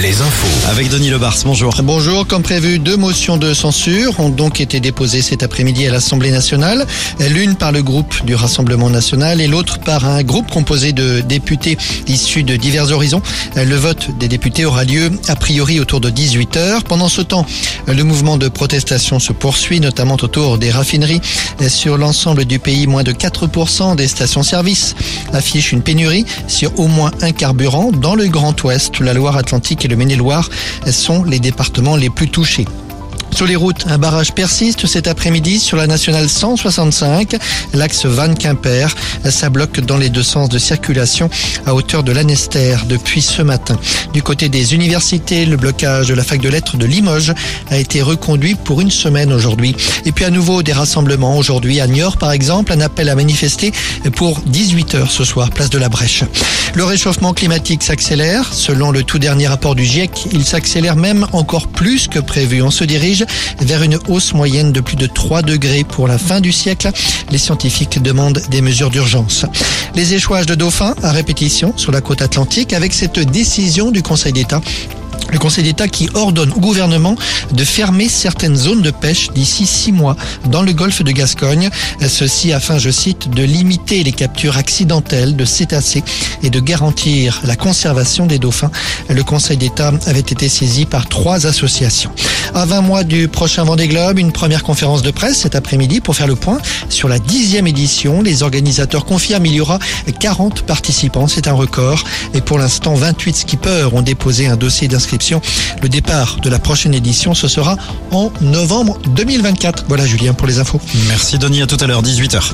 les infos. Avec Denis Lebars, bonjour. Bonjour, comme prévu, deux motions de censure ont donc été déposées cet après-midi à l'Assemblée nationale. L'une par le groupe du Rassemblement national et l'autre par un groupe composé de députés issus de divers horizons. Le vote des députés aura lieu a priori autour de 18 heures. Pendant ce temps, le mouvement de protestation se poursuit, notamment autour des raffineries. Sur l'ensemble du pays, moins de 4% des stations-service affichent une pénurie sur au moins un carburant dans le Grand Ouest, la Loire-Atlantique et le Maine-et-Loire sont les départements les plus touchés. Sur les routes, un barrage persiste cet après-midi sur la nationale 165, l'axe Vannes-Quimper. Ça bloque dans les deux sens de circulation à hauteur de l'Anester depuis ce matin. Du côté des universités, le blocage de la fac de lettres de Limoges a été reconduit pour une semaine aujourd'hui. Et puis à nouveau des rassemblements aujourd'hui à Niort par exemple, un appel à manifester pour 18 heures ce soir, place de la Brèche. Le réchauffement climatique s'accélère. Selon le tout dernier rapport du GIEC, il s'accélère même encore plus que prévu. On se dirige vers une hausse moyenne de plus de 3 degrés pour la fin du siècle. Les scientifiques demandent des mesures d'urgence. Les échouages de dauphins à répétition sur la côte atlantique avec cette décision du Conseil d'État le Conseil d'État qui ordonne au gouvernement de fermer certaines zones de pêche d'ici six mois dans le golfe de Gascogne. Ceci afin, je cite, de limiter les captures accidentelles de cétacés et de garantir la conservation des dauphins. Le Conseil d'État avait été saisi par trois associations. À 20 mois du prochain Vendée Globe, une première conférence de presse cet après-midi pour faire le point sur la dixième édition. Les organisateurs confirment il y aura 40 participants. C'est un record. Et pour l'instant, 28 skippers ont déposé un dossier d'inscription le départ de la prochaine édition, ce sera en novembre 2024. Voilà Julien pour les infos. Merci Denis, à tout à l'heure, 18h.